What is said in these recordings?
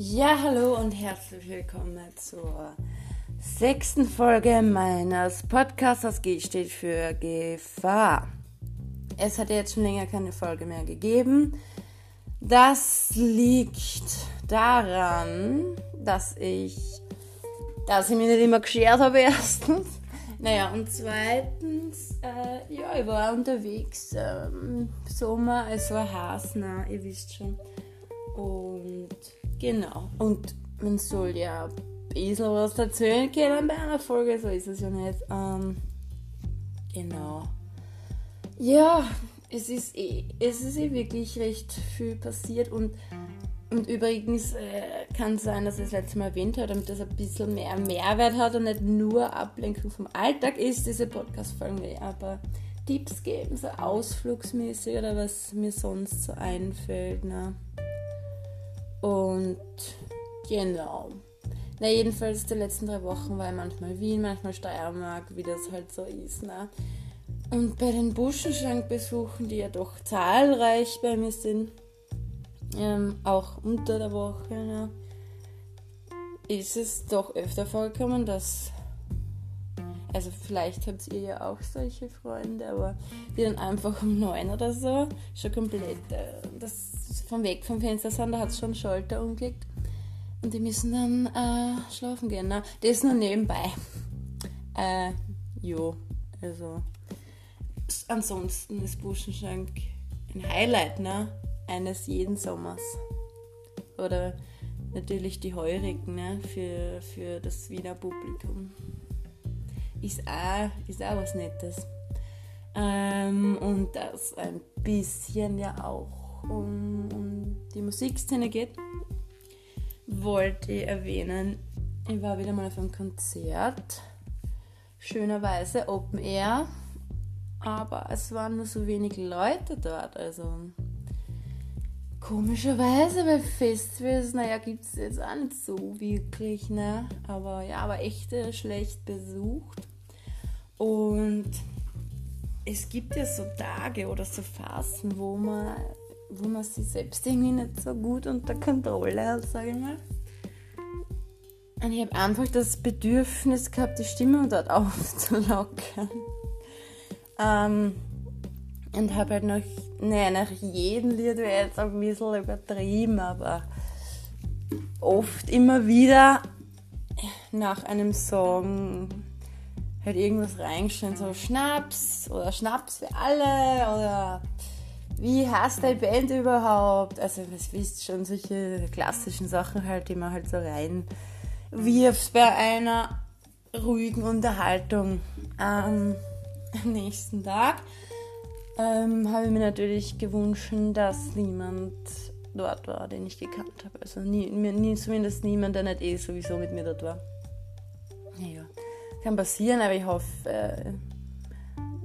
Ja, hallo und herzlich willkommen zur sechsten Folge meines Podcasts. Das G steht für Gefahr. Es hat jetzt schon länger keine Folge mehr gegeben. Das liegt daran, dass ich, dass ich mich nicht immer geschert habe, erstens. Naja, und zweitens, äh, ja, ich war unterwegs. Ähm, Sommer, es war heiß, na, ihr wisst schon. Und Genau. Und man soll ja ein bisschen was erzählen können bei einer Folge, so ist es ja nicht. Ähm, genau. Ja, es ist, eh, es ist eh wirklich recht viel passiert und, und übrigens äh, kann sein, dass ich es letztes Mal erwähnt habe, damit das ein bisschen mehr Mehrwert hat und nicht nur Ablenkung vom Alltag ist, diese Podcast-Folge, aber Tipps geben, so ausflugsmäßig oder was mir sonst so einfällt. Ne? Und genau. Na, jedenfalls die letzten drei Wochen war ich manchmal Wien, manchmal Steiermark, wie das halt so ist. Ne? Und bei den Buschenschrankbesuchen, die ja doch zahlreich bei mir sind, ähm, auch unter der Woche, ne, ist es doch öfter vorgekommen, dass also vielleicht habt ihr ja auch solche Freunde, aber die dann einfach um neun oder so schon komplett äh, das vom Weg vom Fenster sind, da hat es schon Schalter umgelegt. Und die müssen dann äh, schlafen gehen. Ne? Das nur nebenbei. Äh, jo, also ansonsten ist Buschenschank ein Highlight ne? eines jeden Sommers. Oder natürlich die Heurigen ne? für, für das Wiener Publikum ist auch, ist auch was Nettes. Ähm, und das ein bisschen ja auch um, um die Musikszene geht, wollte ich erwähnen, ich war wieder mal auf einem Konzert, schönerweise Open Air, aber es waren nur so wenig Leute dort, also Komischerweise bei Festivals, naja, gibt es jetzt auch nicht so wirklich, ne? Aber ja, aber echt schlecht besucht. Und es gibt ja so Tage oder so Phasen, wo man, wo man sich selbst irgendwie nicht so gut unter Kontrolle hat, sage ich mal. Und ich habe einfach das Bedürfnis gehabt, die Stimme dort aufzulockern. Ähm, und habe halt nach, naja, nach jedem Lied wäre jetzt auch ein bisschen übertrieben, aber oft immer wieder nach einem Song halt irgendwas reingeschrieben, so Schnaps oder Schnaps für alle oder wie heißt deine Band überhaupt? Also, was wisst schon, solche klassischen Sachen halt, die man halt so rein wirft bei einer ruhigen Unterhaltung am nächsten Tag ähm, habe ich mir natürlich gewünscht, dass niemand dort war, den ich gekannt habe. Also nie, nie, zumindest niemand, der nicht eh sowieso mit mir dort war. Naja, kann passieren, aber ich hoffe, äh,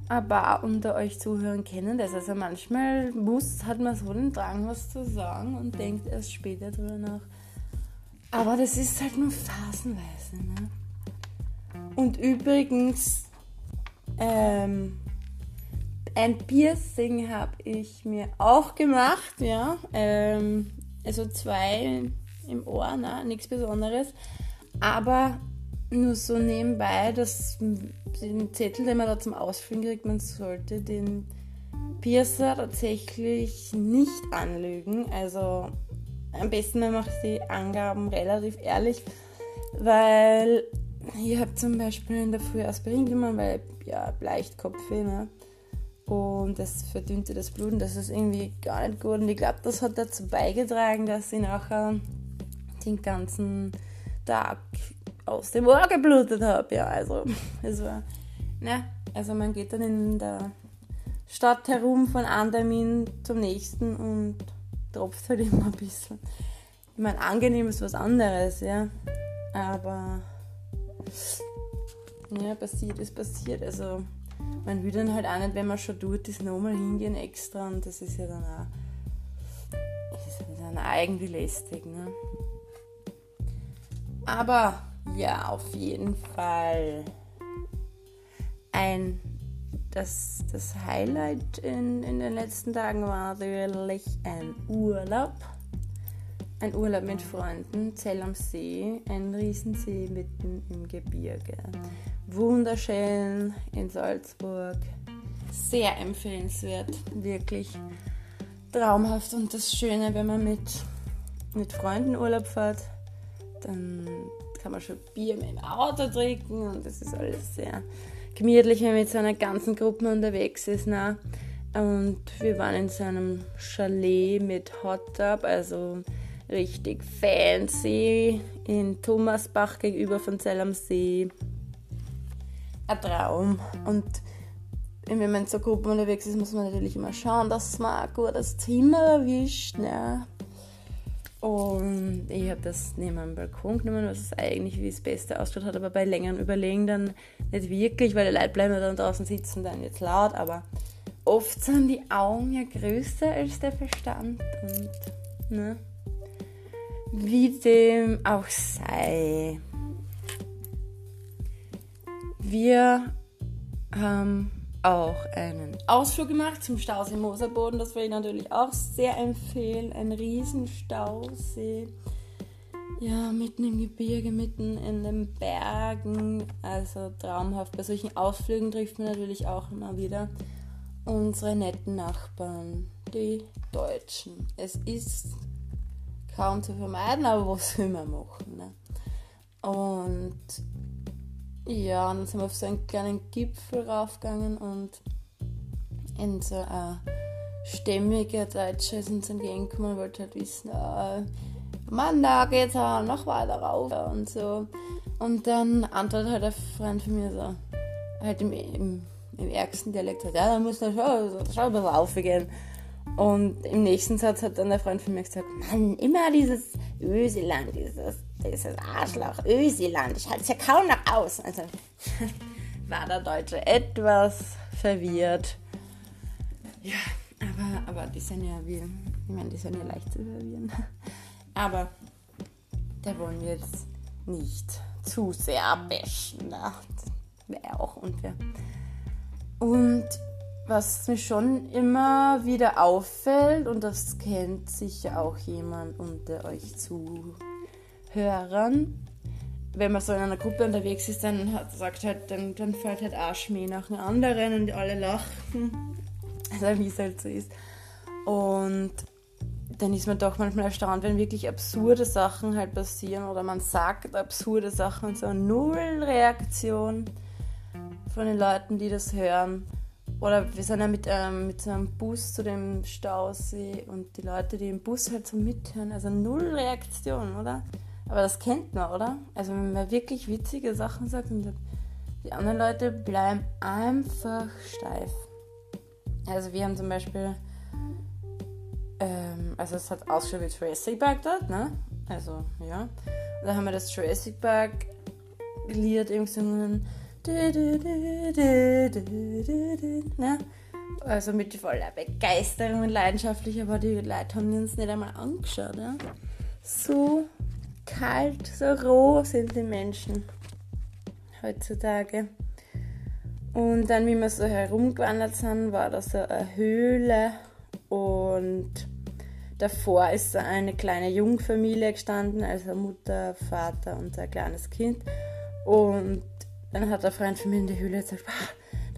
ein paar unter euch Zuhörern kennen das. Also manchmal muss, hat man so den Drang, was zu sagen und denkt erst später drüber nach. Aber das ist halt nur phasenweise. Ne? Und übrigens, ähm, ein Piercing habe ich mir auch gemacht, ja. Ähm, also zwei im Ohr, ne? nichts Besonderes. Aber nur so nebenbei, dass den Zettel, den man da zum Ausfüllen kriegt, man sollte den Piercer tatsächlich nicht anlügen. Also am besten man macht die Angaben relativ ehrlich, weil ich habe zum Beispiel in der Früh Aspirin genommen, weil ja leicht Kopfweh, ne? und das verdünnte das Blut und das ist irgendwie gar nicht gut. Und ich glaube, das hat dazu beigetragen, dass ich nachher den ganzen Tag aus dem Ohr geblutet habe. Ja, also es war, ne, also man geht dann in der Stadt herum von einem Termin zum nächsten und tropft halt immer ein bisschen. Ich meine, angenehm ist was anderes, ja, aber ja, passiert ist passiert. Also man will dann halt auch nicht, wenn man schon tut, das nochmal hingehen extra und das ist ja dann auch, das ist dann auch irgendwie lästig. Ne? Aber ja, auf jeden Fall ein das, das Highlight in, in den letzten Tagen war natürlich ein Urlaub. ein Urlaub mit Freunden, Zell am See, ein Riesensee mitten im Gebirge. Wunderschön in Salzburg. Sehr empfehlenswert, wirklich traumhaft. Und das Schöne, wenn man mit, mit Freunden Urlaub fährt, dann kann man schon Bier mit dem Auto trinken und das ist alles sehr gemütlich, wenn man mit so einer ganzen Gruppe unterwegs ist. Ne? Und wir waren in so einem Chalet mit Hot Tub, also richtig fancy, in Thomasbach gegenüber von Zell am See. Ein Traum. Und wenn man in so Gruppen unterwegs ist, muss man natürlich immer schauen, dass man ein gutes Zimmer erwischt. Ne? Und ich habe das neben meinem Balkon genommen, was es eigentlich wie das Beste ausgeschaut hat, aber bei längeren Überlegen dann nicht wirklich, weil die Leute bleiben dann draußen sitzen dann jetzt laut, aber oft sind die Augen ja größer als der Verstand und ne, wie dem auch sei. Wir haben auch einen Ausflug gemacht zum Stausee Moserboden. Das will ich natürlich auch sehr empfehlen. Ein Riesenstausee. Ja, mitten im Gebirge, mitten in den Bergen. Also traumhaft. Bei solchen Ausflügen trifft man natürlich auch immer wieder unsere netten Nachbarn, die Deutschen. Es ist kaum zu vermeiden, aber was will man machen? Ne? Und ja, und dann sind wir auf so einen kleinen Gipfel raufgegangen und in so ein stämmiger Deutscher ist uns entgegengekommen und wollte halt wissen, äh, Mann, da geht's auch noch weiter rauf und so. Und dann antwortet halt ein Freund von mir so, halt im, im, im ärgsten Dialekt, ja, da muss man schon, schon ein bisschen aufgehen. Und im nächsten Satz hat dann der Freund von mir gesagt, Mann, immer dieses Öseland, dieses dieses Arschloch, Ösiland, ich halte es ja kaum noch aus. Also war der Deutsche etwas verwirrt. Ja, aber, aber die sind ja wie, ich meine, die sind ja leicht zu verwirren. Aber da wollen wir jetzt nicht zu sehr bashen. Ne? Wäre auch unfair. Und was mir schon immer wieder auffällt, und das kennt sicher auch jemand unter euch zu Hörern, wenn man so in einer Gruppe unterwegs ist, dann hat, sagt halt, dann, dann fällt halt Arschmäh nach den anderen und alle lachen. Also wie es halt so ist. Und dann ist man doch manchmal erstaunt, wenn wirklich absurde Sachen halt passieren oder man sagt absurde Sachen und so null Reaktion von den Leuten, die das hören. Oder wir sind ja mit, ähm, mit so einem Bus zu dem Stausee und die Leute, die im Bus halt so mithören, also null Reaktion, oder? Aber das kennt man, oder? Also wenn man wirklich witzige Sachen sagt und die anderen Leute bleiben einfach steif. Also wir haben zum Beispiel, ähm, also es hat ausgeschaut wie Jurassic Park dort, ne? Also ja. Und da haben wir das Jurassic Park Lied irgendwie gesungen. Ne? Also mit voller Begeisterung und leidenschaftlich, aber die Leute haben uns nicht einmal angeschaut. Ja? So kalt, so roh sind die Menschen heutzutage. Und dann, wie wir so herumgewandert sind, war da so eine Höhle und davor ist so eine kleine Jungfamilie gestanden, also Mutter, Vater und ein kleines Kind. Und dann hat der Freund von mir in der Höhle gesagt,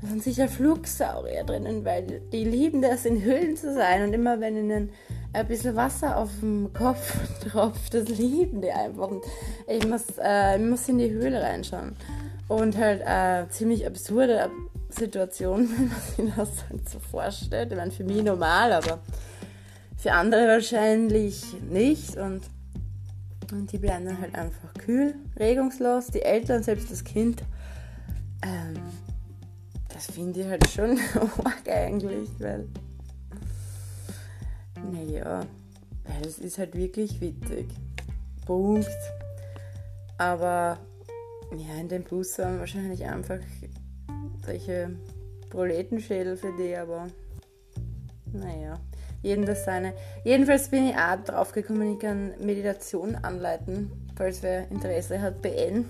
da sind sicher Flugsaurier drinnen, weil die lieben das, in Höhlen zu sein. Und immer wenn ihnen ein bisschen Wasser auf dem Kopf tropft. Das lieben die einfach. Und ich muss, äh, ich muss in die Höhle reinschauen. Und halt eine ziemlich absurde Situation, wenn man sich das so vorstellt. Ich meine, für mich normal, aber für andere wahrscheinlich nicht. Und, und die bleiben dann halt einfach kühl, regungslos. Die Eltern, selbst das Kind. Ähm, das finde ich halt schon arg eigentlich, weil naja, es ist halt wirklich witzig. Punkt. Aber ja, in dem Bus waren wahrscheinlich einfach solche Proletenschädel für die, aber naja, jedem das seine. Jedenfalls bin ich auch drauf gekommen, ich kann Meditation anleiten, falls wer Interesse hat, BN.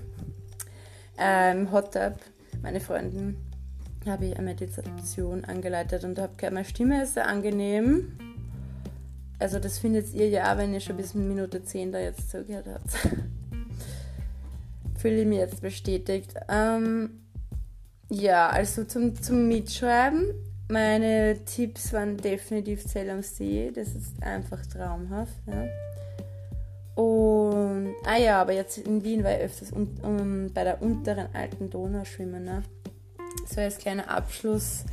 Ähm, Hot Tub, meine Freundin, habe ich eine Meditation angeleitet und habe gehört, meine Stimme ist sehr angenehm Also das findet ihr ja, wenn ihr schon bis Minute 10 da jetzt zugehört habt. Fühle ich mich jetzt bestätigt. Ähm, ja, also zum, zum Mitschreiben. Meine Tipps waren definitiv Zell am See. Das ist einfach traumhaft. Ja. Und, ah ja, aber jetzt in Wien war ich öfters un, um, bei der unteren alten Donau schwimmen. Ne? So als kleiner Abschluss.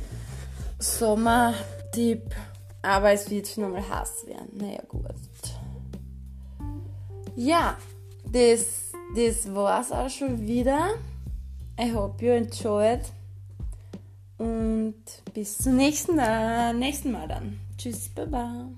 Sommertipp. Aber es wird schon nochmal Hass werden. Naja, gut. Ja, das, das war's auch schon wieder. I hope you enjoyed. Und bis zum nächsten, äh, nächsten Mal dann. Tschüss, baba.